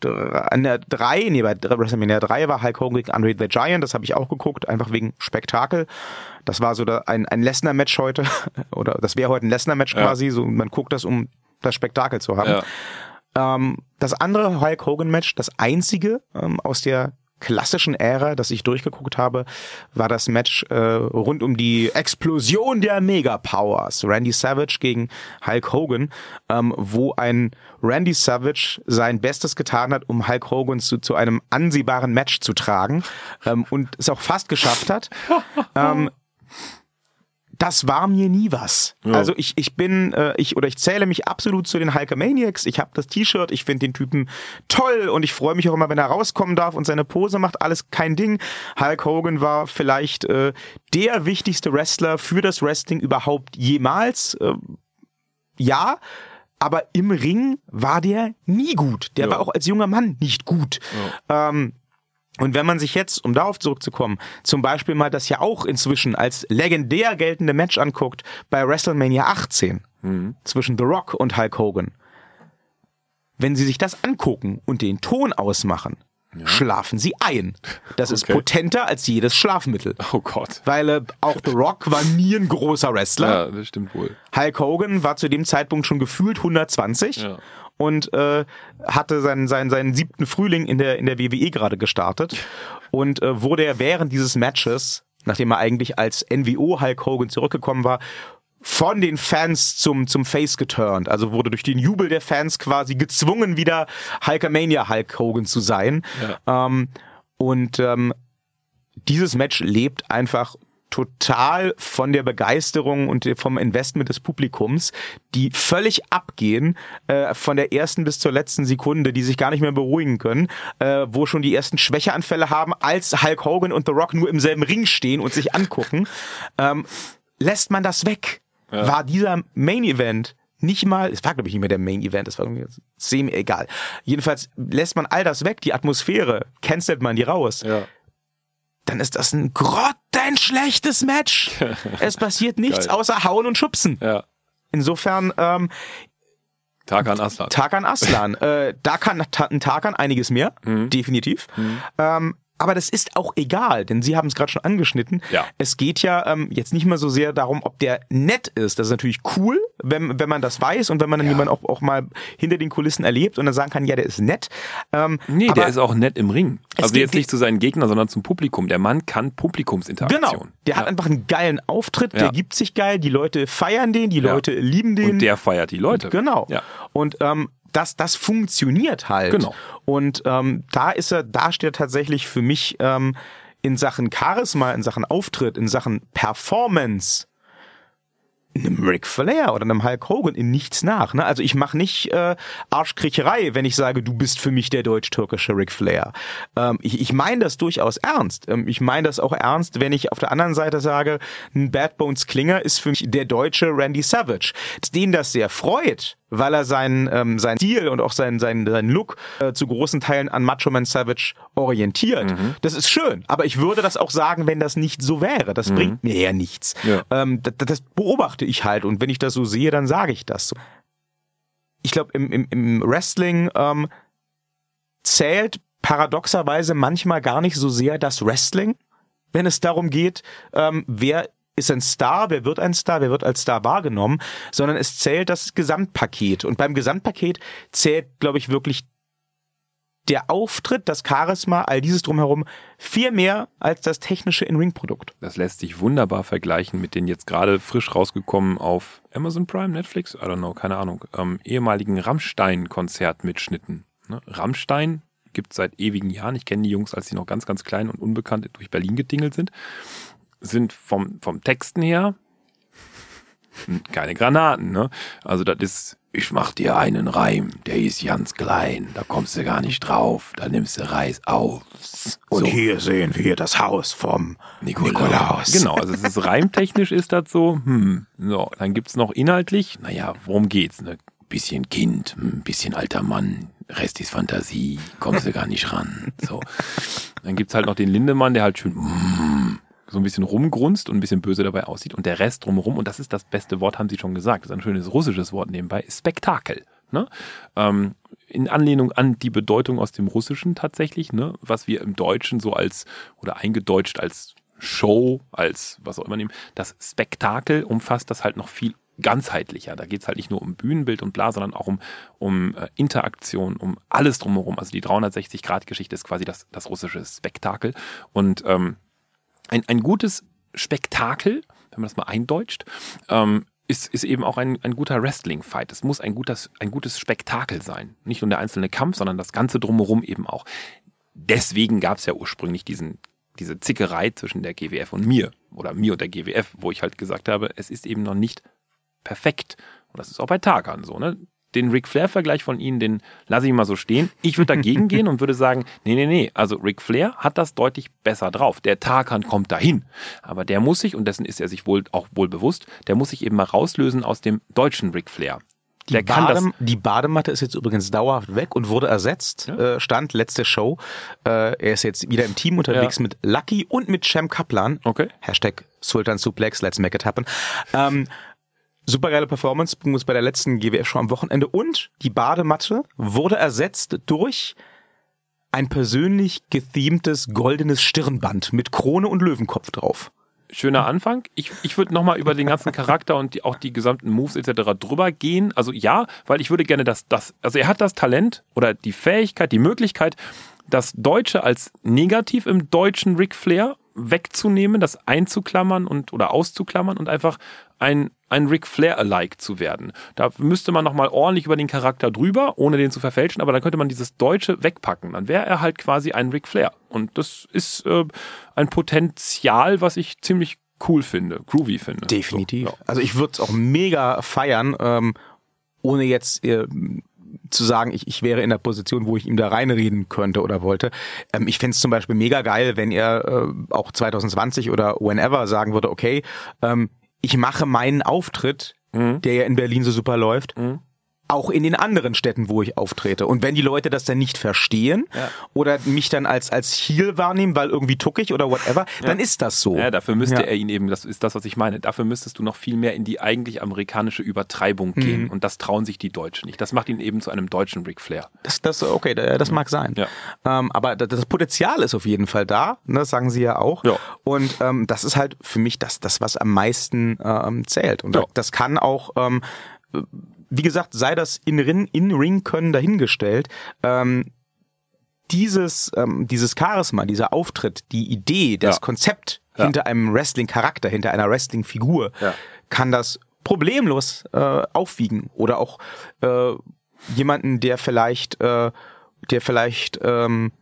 dr- ne, 3, nee, bei WrestleMania 3 war Hulk Hogan gegen Andre the Giant, das habe ich auch geguckt, einfach wegen Spektakel. Das war so ein, ein Lesnar-Match heute, oder das wäre heute ein Lesnar-Match Ja. quasi, so man guckt das, um das Spektakel zu haben. Ja. Ähm, das andere Hulk Hogan Match, das einzige ähm, aus der klassischen Ära, das ich durchgeguckt habe, war das Match äh, rund um die Explosion der Mega Powers. Randy Savage gegen Hulk Hogan, ähm, wo ein Randy Savage sein Bestes getan hat, um Hulk Hogan zu, zu einem ansehbaren Match zu tragen ähm, und es auch fast geschafft hat. ähm, das war mir nie was. Ja. Also ich, ich bin, äh, ich oder ich zähle mich absolut zu den Hulkamaniacs. Ich habe das T-Shirt, ich finde den Typen toll und ich freue mich auch immer, wenn er rauskommen darf und seine Pose macht, alles kein Ding. Hulk Hogan war vielleicht äh, der wichtigste Wrestler für das Wrestling überhaupt jemals. Äh, ja, aber im Ring war der nie gut. Der Ja. war auch als junger Mann nicht gut. Ähm, und wenn man sich jetzt, um darauf zurückzukommen, zum Beispiel mal das ja auch inzwischen als legendär geltende Match anguckt bei WrestleMania 18 zwischen The Rock und Hulk Hogan. Wenn Sie sich das angucken und den Ton ausmachen, schlafen Sie ein. Das ist Okay. potenter als jedes Schlafmittel. Oh Gott. Weil äh, auch The Rock war nie ein großer Wrestler. Ja, das stimmt wohl. Hulk Hogan war zu dem Zeitpunkt schon gefühlt 120 Ja. Und äh, hatte seinen, seinen, seinen siebten Frühling in der, in der WWE gerade gestartet und äh, wurde er während dieses Matches, nachdem er eigentlich als NWO Hulk Hogan zurückgekommen war, von den Fans zum, zum Face geturnt. Also wurde durch den Jubel der Fans quasi gezwungen, wieder Hulkamania Hulk Hogan zu sein. Ähm, und ähm, dieses Match lebt einfach total von der Begeisterung und vom Investment des Publikums, die völlig abgehen äh, von der ersten bis zur letzten Sekunde, die sich gar nicht mehr beruhigen können, äh, wo schon die ersten Schwächeanfälle haben, als Hulk Hogan und The Rock nur im selben Ring stehen und sich angucken. Ähm, lässt man das weg, war dieser Main Event nicht mal, es war glaube ich nicht mehr der Main Event, es war irgendwie semi egal. Jedenfalls lässt man all das weg, die Atmosphäre, cancelt man die raus Ja. dann ist das ein grottenschlechtes Match. es passiert nichts Geil. außer Hauen und Schubsen. Ja. Insofern, ähm, Tarkan Aslan. Tarkan Aslan. äh, da kann ein Tarkan einiges mehr, Mhm. definitiv. Ähm, aber das ist auch egal, denn Sie haben es gerade schon angeschnitten. Ja. Es geht ja ähm, jetzt nicht mehr so sehr darum, ob der nett ist. Das ist natürlich cool, wenn, wenn man das weiß und wenn man dann jemanden auch, auch mal hinter den Kulissen erlebt und dann sagen kann, ja, der ist nett. Ähm, Nee, der ist auch nett im Ring. Also jetzt nicht zu seinen Gegnern, sondern zum Publikum. Der Mann kann Publikumsinteraktion. Genau. Der hat ja. einfach einen geilen Auftritt, der Ja. gibt sich geil, die Leute feiern den, die Ja. Leute lieben den. Und der feiert die Leute. Genau. Ja. Und ähm, das, das funktioniert halt. Genau. Und ähm, da ist er, da steht er tatsächlich für mich ähm, in Sachen Charisma, in Sachen Auftritt, in Sachen Performance einem Ric Flair oder einem Hulk Hogan in nichts nach. Ne? Also ich mache nicht äh, Arschkriecherei, wenn ich sage, du bist für mich der deutsch-türkische Ric Flair. Ähm, ich ich meine das durchaus ernst. Ähm, ich meine das auch ernst, wenn ich auf der anderen Seite sage, ein Bad Bones Klinger ist für mich der deutsche Randy Savage. Den das sehr freut, weil er seinen, ähm, seinen Stil und auch seinen, seinen, seinen Look äh, zu großen Teilen an Macho Man Savage orientiert. Das ist schön. Aber ich würde das auch sagen, wenn das nicht so wäre. Das bringt mir ja nichts. Ja. Ähm, das, das beobachte ich halt und wenn ich das so sehe, dann sage ich das. Ich glaube, im, im, im Wrestling ähm, zählt paradoxerweise manchmal gar nicht so sehr das Wrestling, wenn es darum geht, ähm, wer ist ein Star, wer wird ein Star, wer wird als Star wahrgenommen, sondern es zählt das Gesamtpaket. Und beim Gesamtpaket zählt, glaube ich, wirklich der Auftritt, das Charisma, all dieses drumherum viel mehr als das technische In-Ring-Produkt. Das lässt sich wunderbar vergleichen mit den jetzt gerade frisch rausgekommen auf Amazon Prime, Netflix, I don't know, keine Ahnung, ähm, ehemaligen Rammstein-Konzertmitschnitten. Ne? Rammstein gibt es seit ewigen Jahren. Ich kenne die Jungs, als sie noch ganz, ganz klein und unbekannt durch Berlin getingelt sind. Sind vom, vom Texten her keine Granaten. Ne? Also das ist, ich mach dir einen Reim, der ist ganz klein, da kommst du gar nicht drauf, da nimmst du Reis aus. Und hier sehen wir das Haus vom Nikolaus. Genau, also es ist reimtechnisch ist das so, hm, so, dann gibt's noch inhaltlich, naja, worum geht's? Ne? Bisschen Kind, ein bisschen alter Mann, Rest ist Fantasie, kommst du gar nicht ran. So. Dann gibt's halt noch den Lindemann, der halt schön mm, so ein bisschen rumgrunzt und ein bisschen böse dabei aussieht. Und der Rest drumherum, und das ist das beste Wort, haben Sie schon gesagt, das ist ein schönes russisches Wort nebenbei, ist Spektakel. Ne? Ähm, in Anlehnung an die Bedeutung aus dem Russischen tatsächlich, ne? was wir im Deutschen so als oder eingedeutscht als Show, als was auch immer nehmen. Das Spektakel umfasst das halt noch viel ganzheitlicher. Da geht's halt nicht nur um Bühnenbild und bla, sondern auch um, um äh, Interaktion, um alles drumherum. Also die 360-Grad-Geschichte ist quasi das, das russische Spektakel. Und ähm, ein, ein gutes Spektakel, wenn man das mal eindeutscht, ähm, ist, ist eben auch ein, ein guter Wrestling-Fight. Es muss ein, gutes ein gutes Spektakel sein. Nicht nur der einzelne Kampf, sondern das Ganze drumherum eben auch. Deswegen gab es ja ursprünglich diesen, diese Zickerei zwischen der GWF und mir oder mir und der GWF, wo ich halt gesagt habe, es ist eben noch nicht perfekt. Und das ist auch bei Tarkan so. Ne? Den Ric Flair-Vergleich von Ihnen, den lasse ich mal so stehen. Ich würde dagegen gehen und würde sagen, nee, nee, nee, also Ric Flair hat das deutlich besser drauf. Der Tarkan kommt dahin. Aber der muss sich, und dessen ist er sich wohl auch wohl bewusst, der muss sich eben mal rauslösen aus dem deutschen Ric Flair. Die, Der kann Badem, das- die Badematte ist jetzt übrigens dauerhaft weg und wurde ersetzt. Ja. Äh, Stand letzte Show. Äh, er ist jetzt wieder im Team unterwegs Ja. mit Lucky und mit Cem Kaplan. Okay. Hashtag Sultan Suplex, let's make it happen. Ähm, supergeile Performance muss bei der letzten GWF-Show am Wochenende und die Badematte wurde ersetzt durch ein persönlich gethemtes goldenes Stirnband mit Krone und Löwenkopf drauf. schöner Anfang. Ich, ich würde nochmal über den ganzen Charakter und die, auch die gesamten Moves etc. drüber gehen. Also ja, weil ich würde gerne das, das, also er hat das Talent oder die Fähigkeit, die Möglichkeit, das Deutsche als negativ im deutschen Ric Flair wegzunehmen, das einzuklammern und oder auszuklammern und einfach ein, ein Ric Flair-alike zu werden. Da müsste man nochmal ordentlich über den Charakter drüber, ohne den zu verfälschen, aber dann könnte man dieses Deutsche wegpacken. Dann wäre er halt quasi ein Ric Flair. Und das ist äh, ein Potenzial, was ich ziemlich cool finde, groovy finde. Definitiv. So, ja. Also ich würde es auch mega feiern, ähm, ohne jetzt äh, zu sagen, ich, ich wäre in der Position, wo ich ihm da reinreden könnte oder wollte. Ähm, ich fände es zum Beispiel mega geil, wenn er äh, auch 2020 oder whenever sagen würde, okay, ähm, ich mache meinen Auftritt, der ja in Berlin so super läuft, auch in den anderen Städten, wo ich auftrete. Und wenn die Leute das dann nicht verstehen Ja. oder mich dann als, als Heel wahrnehmen, weil irgendwie tuckig oder whatever, dann ist das so. Ja, dafür müsste Ja. er ihn eben, das ist das, was ich meine, dafür müsstest du noch viel mehr in die eigentlich amerikanische Übertreibung gehen. Und das trauen sich die Deutschen nicht. Das macht ihn eben zu einem deutschen Ric Flair. Das, das, okay, da- das mag sein. Ja. Ähm, aber das, Potenzial ist auf jeden Fall da, ne, das sagen sie ja auch. Ja. Und ähm, das ist halt für mich das, das was am meisten ähm, zählt. Und Ja. das kann auch, ähm, wie gesagt, sei das in Ring, in Ring können dahingestellt. Ähm, dieses, ähm, dieses Charisma, dieser Auftritt, die Idee, das Ja. Konzept Ja. hinter einem Wrestling-Charakter, hinter einer Wrestling-Figur, Ja. kann das problemlos äh, aufwiegen. Oder auch äh, jemanden, der vielleicht, äh, der vielleicht ähm,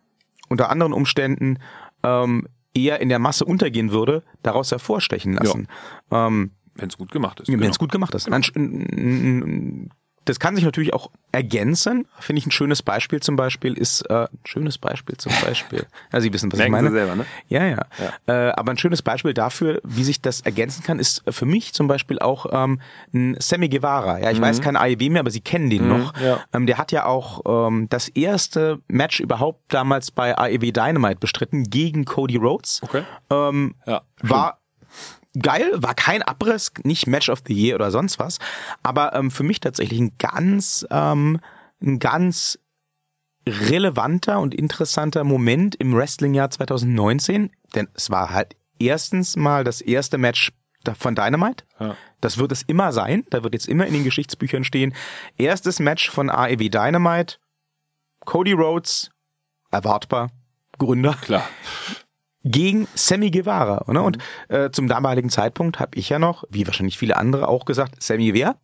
unter anderen Umständen ähm, eher in der Masse untergehen würde, daraus hervorstechen lassen. Ähm, Wenn es gut gemacht ist. wenn genau. es gut gemacht ist. Ein, das kann sich natürlich auch ergänzen. Finde ich ein schönes Beispiel zum Beispiel ist äh, ein schönes Beispiel zum Beispiel. Ja, Sie wissen, was Merken ich meine. Sie selber, ne? Ja, ja. Äh, aber ein schönes Beispiel dafür, wie sich das ergänzen kann, ist für mich zum Beispiel auch ähm, ein Sammy Guevara. Ja, ich weiß kein AEW mehr, aber Sie kennen den noch. ja. Ähm, der hat ja auch ähm, das erste Match überhaupt damals bei AEW Dynamite bestritten gegen Cody Rhodes. Okay. Ähm, Ja. war geil, war kein Abriss, nicht Match of the Year oder sonst was, aber ähm, für mich tatsächlich ein ganz, ähm, ein ganz relevanter und interessanter Moment im Wrestling-Jahr 2019, denn es war halt erstens mal das erste Match von Dynamite. Ja. Das wird es immer sein, da wird jetzt immer in den Geschichtsbüchern stehen. Erstes Match von AEW Dynamite, Cody Rhodes erwartbar, Gründer, Klar. gegen Sammy Guevara. Ne? Und äh, zum damaligen Zeitpunkt habe ich ja noch, wie wahrscheinlich viele andere auch gesagt, Sammy wer?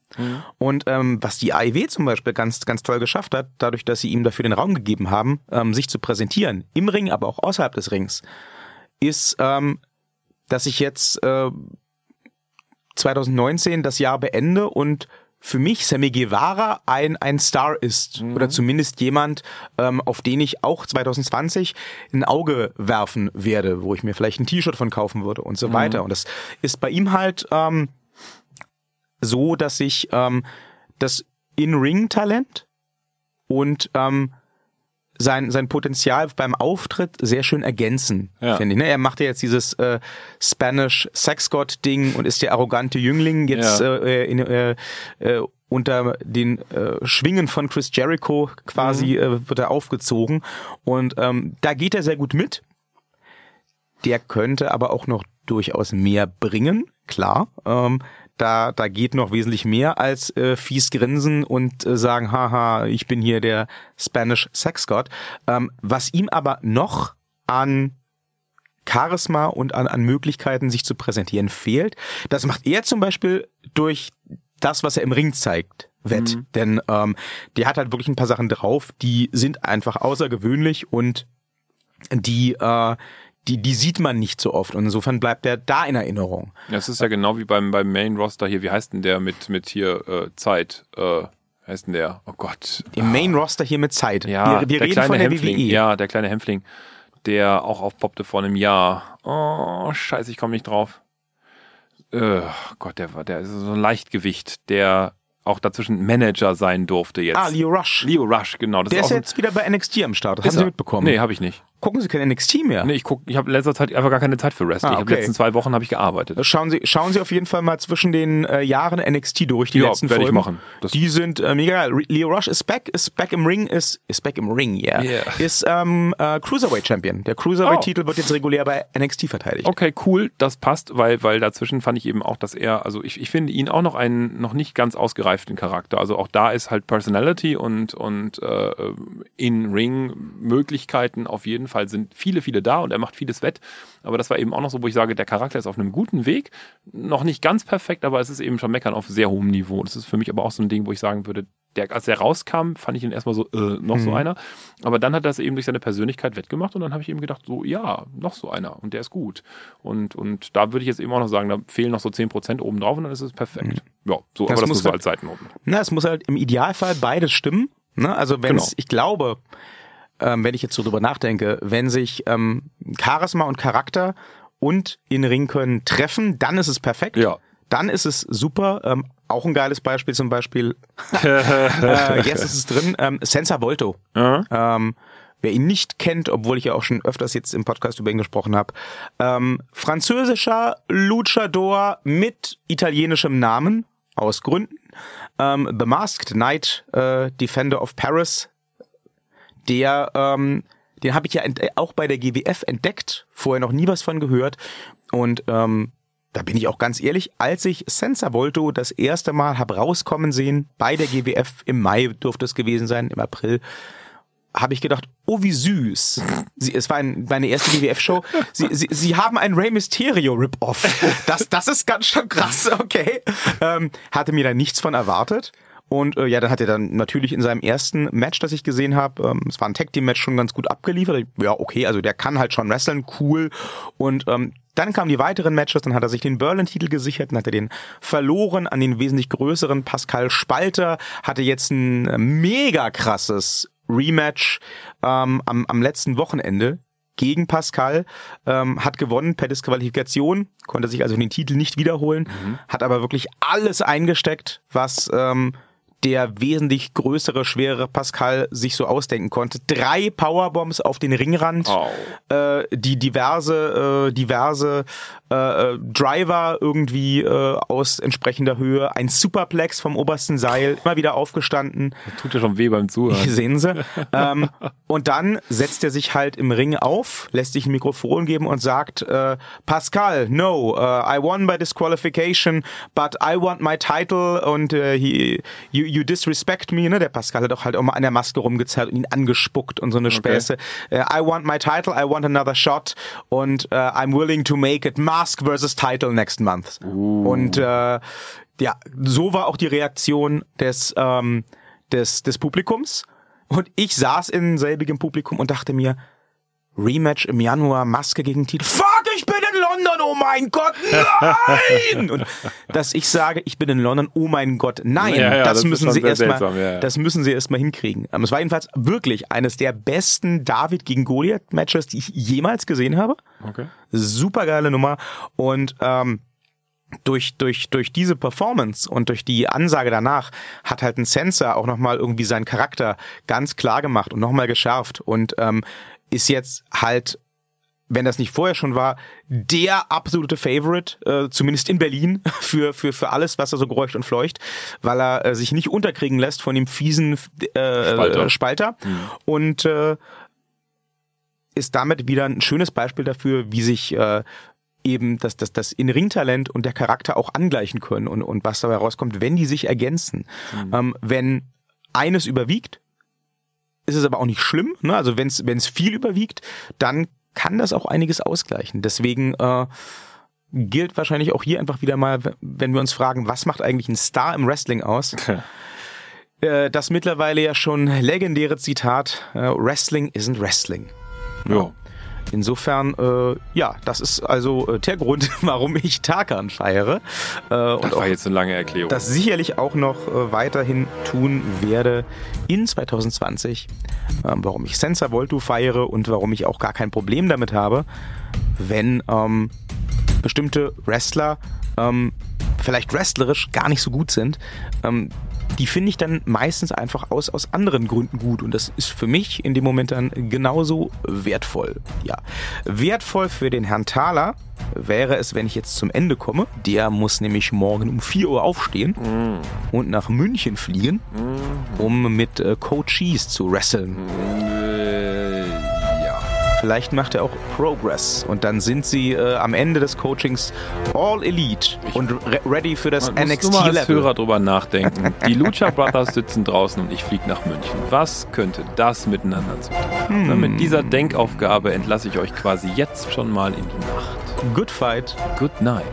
Und ähm, was die AIW zum Beispiel ganz, ganz toll geschafft hat, dadurch, dass sie ihm dafür den Raum gegeben haben, ähm, sich zu präsentieren, im Ring, aber auch außerhalb des Rings, ist, ähm, dass ich jetzt äh, 2019 das Jahr beende und für mich Sammy Guevara ein, ein Star ist. Oder zumindest jemand, ähm, auf den ich auch 2020 ein Auge werfen werde, wo ich mir vielleicht ein T-Shirt von kaufen würde und so weiter. Und das ist bei ihm halt ähm, so, dass ich ähm, das In-Ring-Talent und ähm, sein, sein Potenzial beim Auftritt sehr schön ergänzen, Ja. finde ich. Ne? Er macht ja jetzt dieses äh, Spanish Sex God Ding und ist der arrogante Jüngling jetzt Ja. äh, in, äh, äh, unter den äh, Schwingen von Chris Jericho quasi äh, wird er aufgezogen und ähm, da geht er sehr gut mit. Der könnte aber auch noch durchaus mehr bringen, klar. Ähm, da, da geht noch wesentlich mehr als äh, fies grinsen und äh, sagen, haha, ich bin hier der Spanish Sex God. Ähm, was ihm aber noch an Charisma und an, an Möglichkeiten, sich zu präsentieren, fehlt, das macht er zum Beispiel durch das, was er im Ring zeigt, wett. Denn ähm, der hat halt wirklich ein paar Sachen drauf, die sind einfach außergewöhnlich und die, äh, die, die sieht man nicht so oft. Und insofern bleibt er da in Erinnerung. Das ist ja genau wie beim, beim Main Roster hier. Wie heißt denn der mit, mit hier äh, Zeit? Äh, heißt denn der? Oh Gott. Im Main Roster hier mit Zeit. Ja, wir wir der reden kleine von der Hämpfling. WWE. Ja, der kleine Hämpfling, der auch aufpoppte vor einem Jahr. Oh, scheiße, ich komme nicht drauf. Äh, Gott, der war, der ist so ein Leichtgewicht, der auch dazwischen Manager sein durfte jetzt. Ah, Leo Rush. Leo Rush, genau. Das Der ist ein- jetzt wieder bei NXT am Start. Das Ist haben Sie mitbekommen? Nee, habe ich nicht. Gucken Sie kein NXT mehr. Nee, ich guck, ich habe in letzter Zeit einfach gar keine Zeit für Wrestling. Ah, Ich habe okay. die letzten zwei Wochen habe ich gearbeitet. Schauen Sie, schauen Sie auf jeden Fall mal zwischen den äh, Jahren NXT durch, die Ja, letzten werd ich Folgen. machen. Das- die sind äh, mega geil. Leo Rush ist back, ist back im Ring, ist, ist back im Ring, yeah. Yeah. Ist ähm, äh, Cruiserweight Champion. Der Cruiserweight-Titel wird jetzt regulär bei NXT verteidigt. Okay, cool, das passt, weil, weil dazwischen fand ich eben auch, dass er, also ich, ich finde ihn auch noch einen noch nicht ganz ausgereiften Charakter. Also auch da ist halt Personality und, und äh, In-Ring-Möglichkeiten auf jeden Fall sind viele, viele da und er macht vieles wett. Aber das war eben auch noch so, wo ich sage, der Charakter ist auf einem guten Weg. Noch nicht ganz perfekt, aber es ist eben schon meckern auf sehr hohem Niveau. Das ist für mich aber auch so ein Ding, wo ich sagen würde, der, als er rauskam, fand ich ihn erstmal so, äh, noch so einer. Aber dann hat er es eben durch seine Persönlichkeit wettgemacht und dann habe ich eben gedacht, so, ja, noch so einer und der ist gut. Und, und da würde ich jetzt eben auch noch sagen, da fehlen noch so 10% oben drauf und dann ist es perfekt. Ja, so, Das aber das muss muss so halt- als Seitennoten. Na, es muss halt im Idealfall beides stimmen. Ne? Also wenn Genau. ich glaube, ähm, wenn ich jetzt so drüber nachdenke, wenn sich ähm, Charisma und Charakter und in Ring können treffen, dann ist es perfekt. Ja. Dann ist es super. Ähm, auch ein geiles Beispiel zum Beispiel. äh, jetzt ist es drin. Ähm, Senza Volto. Ähm, wer ihn nicht kennt, obwohl ich ja auch schon öfters jetzt im Podcast über ihn gesprochen habe. Ähm, französischer Luchador mit italienischem Namen, aus Gründen. Ähm, The Masked Knight, äh, Defender of Paris, der, ähm, den habe ich ja auch bei der GWF entdeckt, vorher noch nie was von gehört. Und ähm, da bin ich auch ganz ehrlich, als ich Senza Volto das erste Mal hab rauskommen sehen, bei der GWF im Mai dürfte es gewesen sein, im April, habe ich gedacht, oh wie süß. Sie, es war ein, meine erste GWF-Show. Sie, sie, sie haben ein Rey Mysterio Rip-Off. Das, das ist ganz schön krass, okay. Ähm, hatte mir da nichts von erwartet. Und äh, ja, dann hat er dann natürlich in seinem ersten Match, das ich gesehen habe, ähm, es war ein Tag Team Match schon ganz gut abgeliefert. Ja, okay, also der kann halt schon wresteln, cool. Und ähm, dann kamen die weiteren Matches, dann hat er sich den Berlin-Titel gesichert, dann hat er den verloren an den wesentlich größeren Pascal Spalter, hatte jetzt ein mega krasses Rematch ähm, am, am letzten Wochenende gegen Pascal, ähm, hat gewonnen per Disqualifikation, konnte sich also den Titel nicht wiederholen, hat aber wirklich alles eingesteckt, was ähm, der wesentlich größere, schwerere Pascal sich so ausdenken konnte. Drei Powerbombs auf den Ringrand, Au. äh, die diverse, äh, diverse äh, äh, Driver irgendwie äh, aus entsprechender Höhe, ein Superplex vom obersten Seil, immer wieder aufgestanden. Tut ja schon weh beim Zuhören. Sehen Sie. ähm, und dann setzt er sich halt im Ring auf, lässt sich ein Mikrofon geben und sagt, äh, Pascal, no, uh, I won by disqualification, but I want my title und äh, he, you, you disrespect me, ne? Der Pascal hat auch halt auch mal an der Maske rumgezerrt und ihn angespuckt und so eine Späße. Äh, I want my title, I want another shot und äh, I'm willing to make it Mask versus Title next month. Und äh, ja, so war auch die Reaktion des, ähm, des, des Publikums. Und ich saß in selbigem Publikum und dachte mir, Rematch im Januar, Maske gegen Titel. Fuck, London, oh mein Gott, nein! Und dass ich sage, ich bin in London, oh mein Gott, nein, Ja, ja, das, das müssen sie erstmal, ja. das müssen sie erstmal hinkriegen. Ähm, Es war jedenfalls wirklich eines der besten David gegen Goliath Matches, die ich jemals gesehen habe. Okay. Super geile Nummer und ähm, durch, durch, durch diese Performance und durch die Ansage danach hat halt ein Sensor auch nochmal irgendwie seinen Charakter ganz klar gemacht und nochmal geschärft und ähm, ist jetzt halt, wenn das nicht vorher schon war, der absolute Favorite, äh, zumindest in Berlin, für, für, für alles, was er so gräucht und fleucht, weil er äh, sich nicht unterkriegen lässt von dem fiesen äh, Spalter. Spalter. Und äh, ist damit wieder ein schönes Beispiel dafür, wie sich äh, eben das, das, das In-Ring-Talent und der Charakter auch angleichen können und, und was dabei rauskommt, wenn die sich ergänzen. Ähm, wenn eines überwiegt, ist es aber auch nicht schlimm. Ne? Also wenn es viel überwiegt, dann kann das auch einiges ausgleichen. Deswegen äh, gilt wahrscheinlich auch hier einfach wieder mal, wenn wir uns fragen, was macht eigentlich ein Star im Wrestling aus? äh, das mittlerweile ja schon legendäre Zitat, äh, Wrestling isn't Wrestling. Ja. Insofern, äh, ja, das ist also äh, der Grund, warum ich Tarkan feiere. Äh, und Das auch war jetzt eine lange Erklärung. das sicherlich auch noch äh, weiterhin tun werde in 2020. Ähm, warum ich Sensor Voltu feiere und warum ich auch gar kein Problem damit habe, wenn ähm, bestimmte Wrestler ähm, vielleicht wrestlerisch gar nicht so gut sind. Ähm, die finde ich dann meistens einfach aus, aus anderen Gründen gut. Und das ist für mich in dem Moment dann genauso wertvoll. Ja. Wertvoll für den Herrn Thaler wäre es, wenn ich jetzt zum Ende komme. Der muss nämlich morgen um 4 Uhr aufstehen und nach München fliegen, um mit äh, Coaches zu wresteln. ja. Vielleicht macht er auch Progress und dann sind sie äh, am Ende des Coachings all elite und re ready für das Man nur mal als. Hörer drüber nachdenken. Die Lucha Brothers sitzen draußen und ich fliege nach München. Was könnte das miteinander zu tun haben? Na, Mit dieser Denkaufgabe entlasse ich euch quasi jetzt schon mal in die Nacht. Good fight. Good night.